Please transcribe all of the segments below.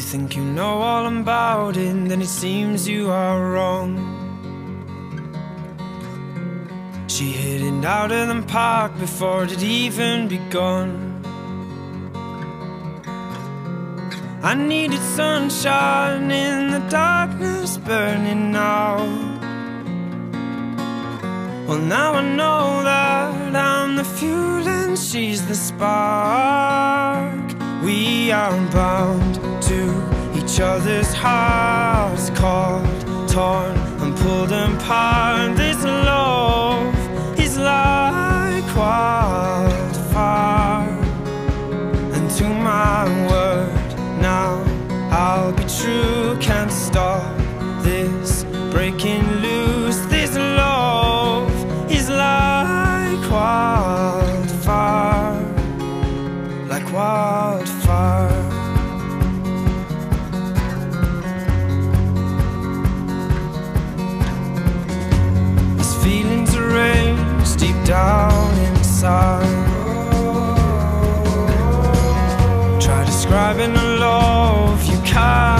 think you know all about it, then it seems you are wrong. She hid it out of the park before it had even begun. I needed sunshine in the darkness burning out. Well, now I know that I'm the fuel and she's the spark. We are bound to each other's hearts, caught, torn, and pulled apart. This love is like wildfire, and to my word, now I'll be true. Can't stop like wildfire. These feelings arranged deep down inside. Try describing a love you can't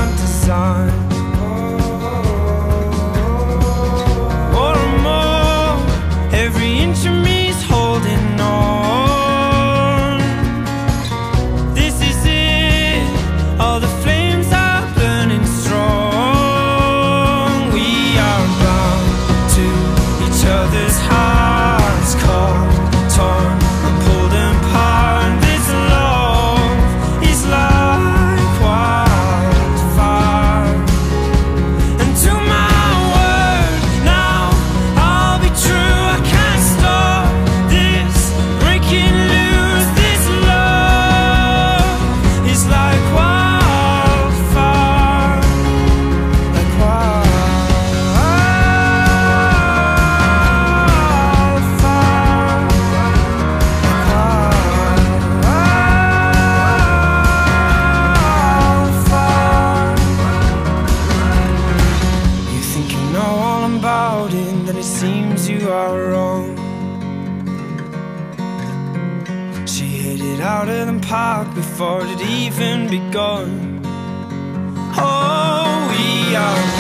you are wrong. She hit it out of the park before it even begun. Oh, we are.